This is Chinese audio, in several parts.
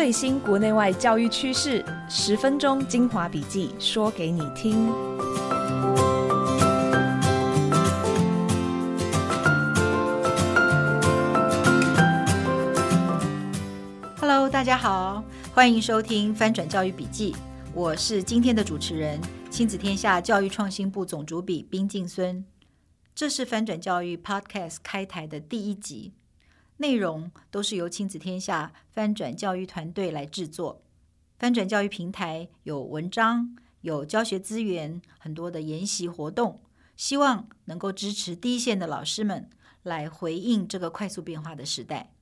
最新国内外教育趋势，十分钟精华笔记，说给你听。Hello，大家好，欢迎收听翻转教育笔记，我是今天的主持人，亲子天下教育创新部总主笔冰静孙。这是翻转教育 Podcast 开台的第一集。内容都是由亲子天下翻转教育团队来制作。翻转教育平台有文章、有教学资源、很多的研习活动，希望能够支持第一线的老师们来回应这个快速变化的时代。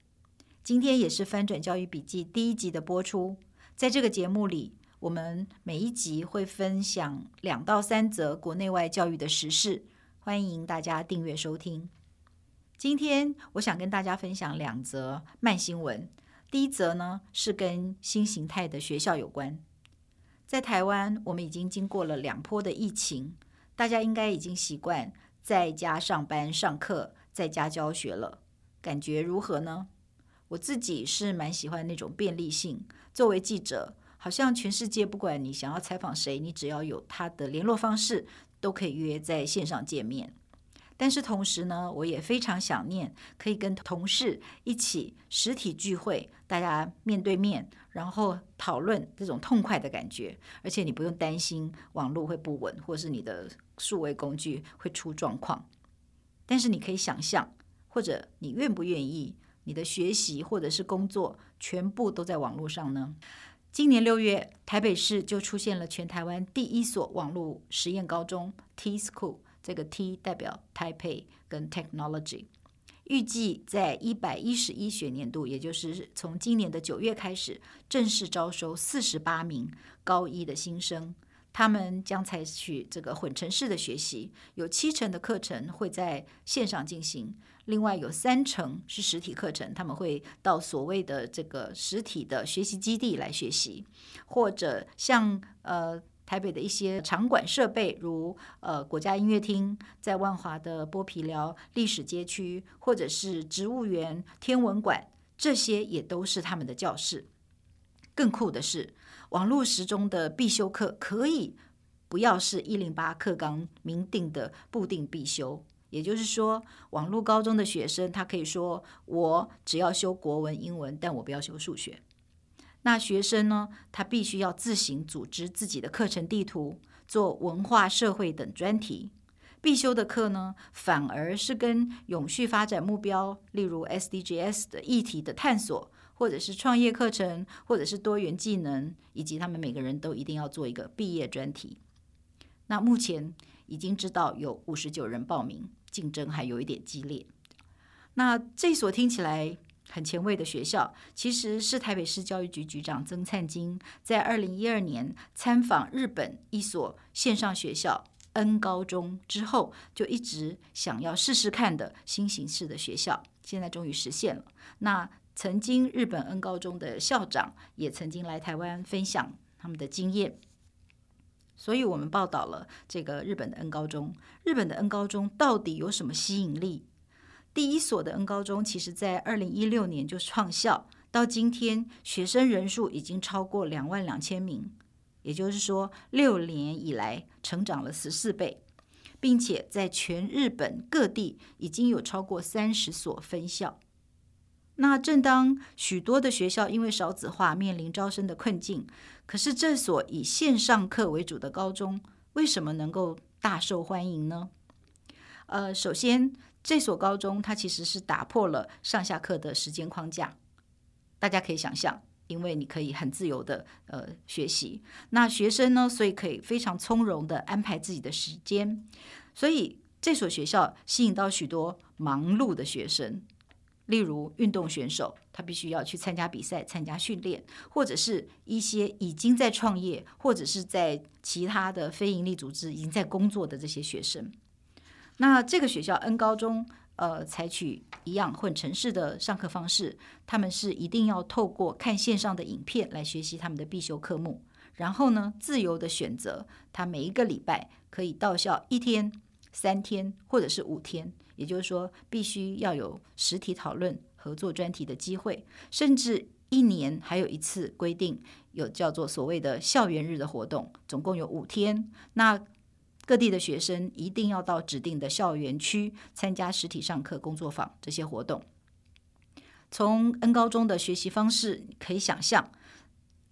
今天也是翻转教育笔记第一集的播出，在这个节目里，我们每一集会分享两到三则国内外教育的时事，欢迎大家订阅收听。今天我想跟大家分享两则慢新闻。第一则呢是跟新形态的学校有关。在台湾，我们已经经过了两波的疫情，大家应该已经习惯在家上班、上课、在家教学了。感觉如何呢？我自己是蛮喜欢那种便利性。作为记者，好像全世界不管你想要采访谁，你只要有他的联络方式，都可以约在线上见面。但是同时呢，我也非常想念可以跟同事一起实体聚会，大家面对面，然后讨论这种痛快的感觉。而且你不用担心网络会不稳，或是你的数位工具会出状况。但是你可以想象，或者你愿不愿意，你的学习或者是工作全部都在网络上呢？今年六月，台北市就出现了全台湾第一所网络实验高中 T School。这个 T 代表 Taipei 跟 Technology，预计在一百一十一学年度，也就是从今年的九月开始，正式招收四十八名高一的新生。他们将采取这个混成式的学习，有七成的课程会在线上进行，另外有三成是实体课程，他们会到所谓的这个实体的学习基地来学习，或者像呃。台北的一些场馆设备，如呃国家音乐厅，在万华的剥皮寮历史街区，或者是植物园、天文馆，这些也都是他们的教室。更酷的是，网络时钟的必修课可以不要是一零八课纲明定的固定必修，也就是说，网络高中的学生他可以说，我只要修国文、英文，但我不要修数学。那学生呢，他必须要自行组织自己的课程地图，做文化、社会等专题。必修的课呢，反而是跟永续发展目标，例如 SDGs 的议题的探索，或者是创业课程，或者是多元技能，以及他们每个人都一定要做一个毕业专题。那目前已经知道有五十九人报名，竞争还有一点激烈。那这所听起来。很前卫的学校，其实是台北市教育局局长曾灿金在二零一二年参访日本一所线上学校 N 高中之后，就一直想要试试看的新形式的学校，现在终于实现了。那曾经日本 N 高中的校长也曾经来台湾分享他们的经验，所以我们报道了这个日本的 N 高中。日本的 N 高中到底有什么吸引力？第一所的 N 高中，其实在二零一六年就创校，到今天学生人数已经超过两万两千名，也就是说六年以来成长了十四倍，并且在全日本各地已经有超过三十所分校。那正当许多的学校因为少子化面临招生的困境，可是这所以线上课为主的高中，为什么能够大受欢迎呢？呃，首先。这所高中，它其实是打破了上下课的时间框架。大家可以想象，因为你可以很自由的呃学习，那学生呢，所以可以非常从容的安排自己的时间。所以这所学校吸引到许多忙碌的学生，例如运动选手，他必须要去参加比赛、参加训练，或者是一些已经在创业，或者是在其他的非营利组织已经在工作的这些学生。那这个学校 N 高中，呃，采取一样混成式的上课方式，他们是一定要透过看线上的影片来学习他们的必修科目，然后呢，自由的选择他每一个礼拜可以到校一天、三天或者是五天，也就是说，必须要有实体讨论、合作专题的机会，甚至一年还有一次规定，有叫做所谓的校园日的活动，总共有五天。那各地的学生一定要到指定的校园区参加实体上课、工作坊这些活动。从 N 高中的学习方式可以想象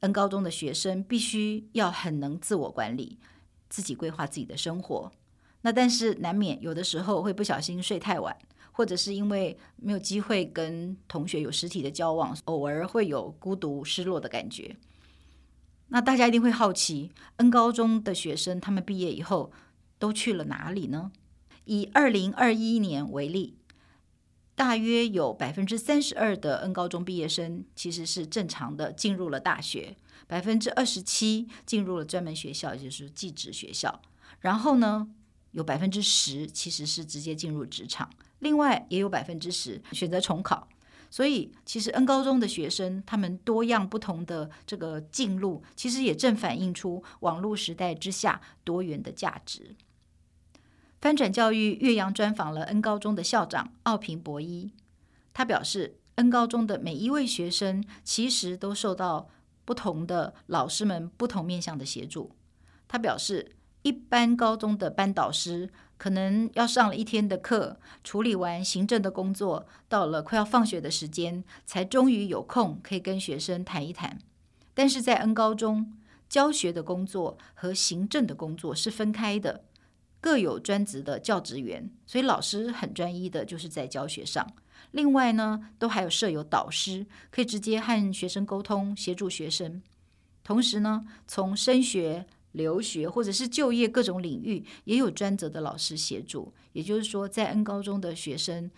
，N 高中的学生必须要很能自我管理，自己规划自己的生活。那但是难免有的时候会不小心睡太晚，或者是因为没有机会跟同学有实体的交往，偶尔会有孤独失落的感觉。那大家一定会好奇，N 高中的学生他们毕业以后都去了哪里呢？以二零二一年为例。大约有百分之三十二的 N 高中毕业生其实是正常的进入了大学，百分之二十七进入了专门学校，也就是技职学校。然后呢，有百分之十其实是直接进入职场，另外也有百分之十选择重考。所以，其实 N 高中的学生他们多样不同的这个进路，其实也正反映出网络时代之下多元的价值。翻转教育岳阳专访了 N 高中的校长奥平博一，他表示，N 高中的每一位学生其实都受到不同的老师们不同面向的协助。他表示，一般高中的班导师可能要上了一天的课，处理完行政的工作，到了快要放学的时间，才终于有空可以跟学生谈一谈。但是在 N 高中，教学的工作和行政的工作是分开的。各有专职的教职员，所以老师很专一的，就是在教学上。另外呢，都还有设有导师，可以直接和学生沟通，协助学生。同时呢，从升学、留学或者是就业各种领域，也有专责的老师协助。也就是说，在 N 高中的学生，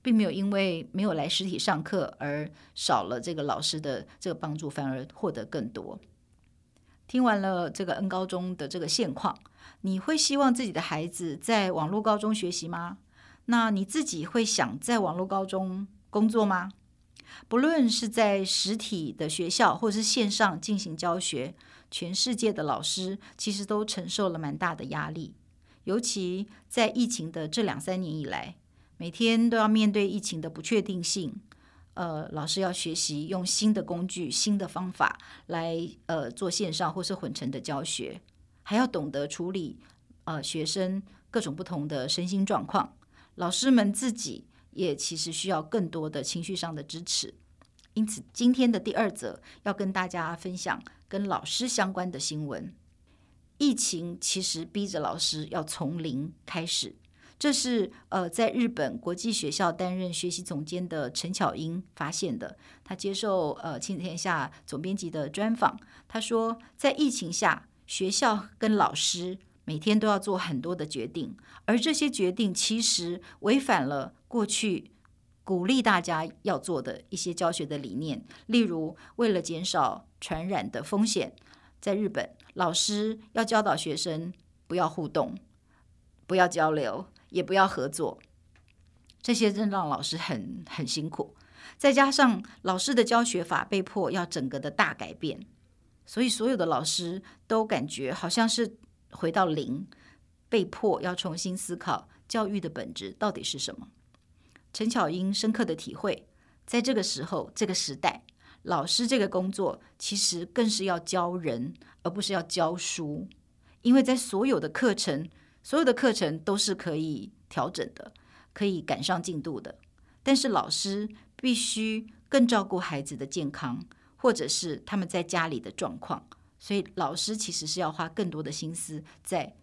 并没有因为没有来实体上课而少了这个老师的这个帮助，反而获得更多。听完了这个 N 高中的这个现况。你会希望自己的孩子在网络高中学习吗？那你自己会想在网络高中工作吗？不论是在实体的学校，或是线上进行教学，全世界的老师其实都承受了蛮大的压力。尤其在疫情的这两三年以来，每天都要面对疫情的不确定性。呃，老师要学习用新的工具、新的方法来呃做线上或是混成的教学。还要懂得处理，呃，学生各种不同的身心状况。老师们自己也其实需要更多的情绪上的支持。因此，今天的第二则要跟大家分享跟老师相关的新闻。疫情其实逼着老师要从零开始，这是呃，在日本国际学校担任学习总监的陈巧英发现的。他接受呃亲子天下总编辑的专访，他说，在疫情下。学校跟老师每天都要做很多的决定，而这些决定其实违反了过去鼓励大家要做的一些教学的理念。例如，为了减少传染的风险，在日本，老师要教导学生不要互动、不要交流、也不要合作，这些真让老师很很辛苦。再加上老师的教学法被迫要整个的大改变。所以，所有的老师都感觉好像是回到零，被迫要重新思考教育的本质到底是什么。陈巧英深刻的体会，在这个时候、这个时代，老师这个工作其实更是要教人，而不是要教书。因为在所有的课程，所有的课程都是可以调整的，可以赶上进度的。但是老师必须更照顾孩子的健康。或者是他们在家里的状况，所以老师其实是要花更多的心思在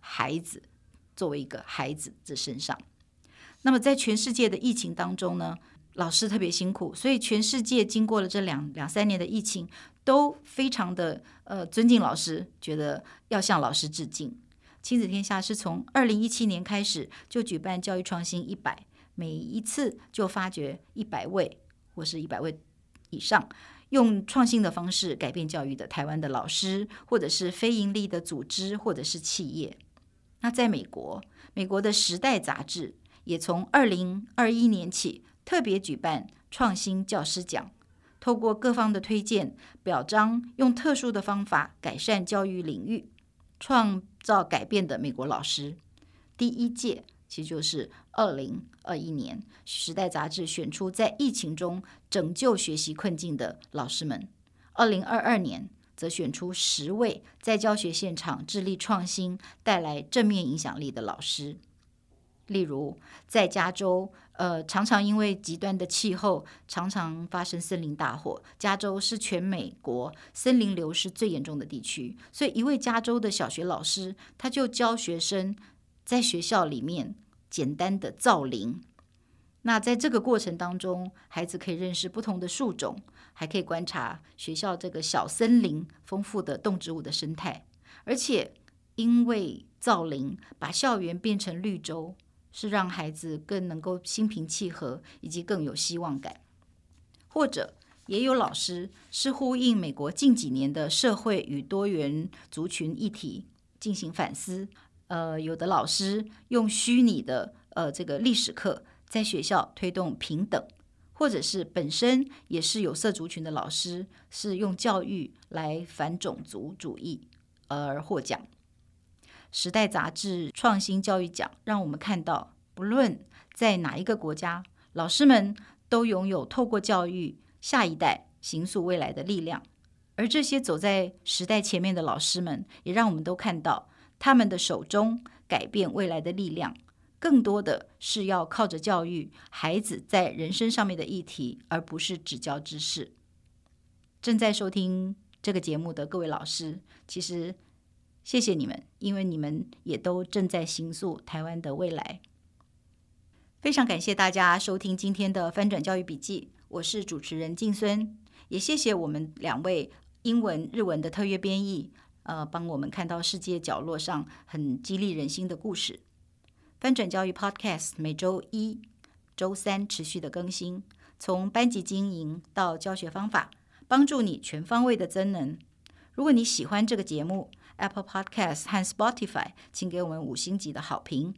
孩子作为一个孩子的身上。那么在全世界的疫情当中呢，老师特别辛苦，所以全世界经过了这两两三年的疫情，都非常的呃尊敬老师，觉得要向老师致敬。亲子天下是从二零一七年开始就举办教育创新一百，每一次就发掘一百位或是一百位以上。用创新的方式改变教育的台湾的老师，或者是非营利的组织，或者是企业。那在美国，美国的《时代》杂志也从二零二一年起特别举办创新教师奖，透过各方的推荐，表彰用特殊的方法改善教育领域、创造改变的美国老师。第一届其实就是二零二一年，《时代》杂志选出在疫情中拯救学习困境的老师们；二零二二年，则选出十位在教学现场致力创新、带来正面影响力的老师。例如，在加州，呃，常常因为极端的气候，常常发生森林大火。加州是全美国森林流失最严重的地区，所以一位加州的小学老师，他就教学生在学校里面简单的造林。那在这个过程当中，孩子可以认识不同的树种，还可以观察学校这个小森林丰富的动植物的生态。而且，因为造林，把校园变成绿洲，是让孩子更能够心平气和，以及更有希望感。或者，也有老师是呼应美国近几年的社会与多元族群议题进行反思。呃，有的老师用虚拟的呃这个历史课。在学校推动平等，或者是本身也是有色族群的老师，是用教育来反种族主义而获奖。时代杂志创新教育奖让我们看到，不论在哪一个国家，老师们都拥有透过教育下一代形塑未来的力量。而这些走在时代前面的老师们，也让我们都看到他们的手中改变未来的力量。更多的是要靠着教育孩子在人生上面的议题，而不是只教知识。正在收听这个节目的各位老师，其实谢谢你们，因为你们也都正在行塑台湾的未来。非常感谢大家收听今天的翻转教育笔记，我是主持人静孙，也谢谢我们两位英文、日文的特约编译，呃，帮我们看到世界角落上很激励人心的故事。翻转教育 Podcast 每周一、周三持续的更新，从班级经营到教学方法，帮助你全方位的增能。如果你喜欢这个节目，Apple Podcast 和 Spotify，请给我们五星级的好评。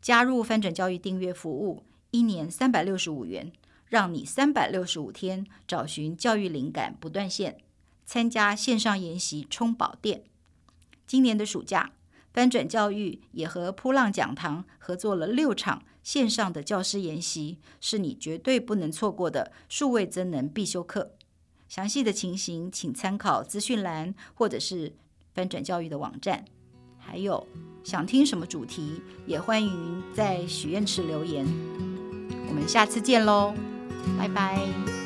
加入翻转教育订阅服务，一年三百六十五元，让你三百六十五天找寻教育灵感不断线。参加线上研习充宝店。今年的暑假。翻转教育也和噗浪讲堂合作了六场线上的教师研习，是你绝对不能错过的数位增能必修课。详细的情形请参考资讯栏或者是翻转教育的网站。还有想听什么主题，也欢迎在许愿池留言。我们下次见喽，拜拜。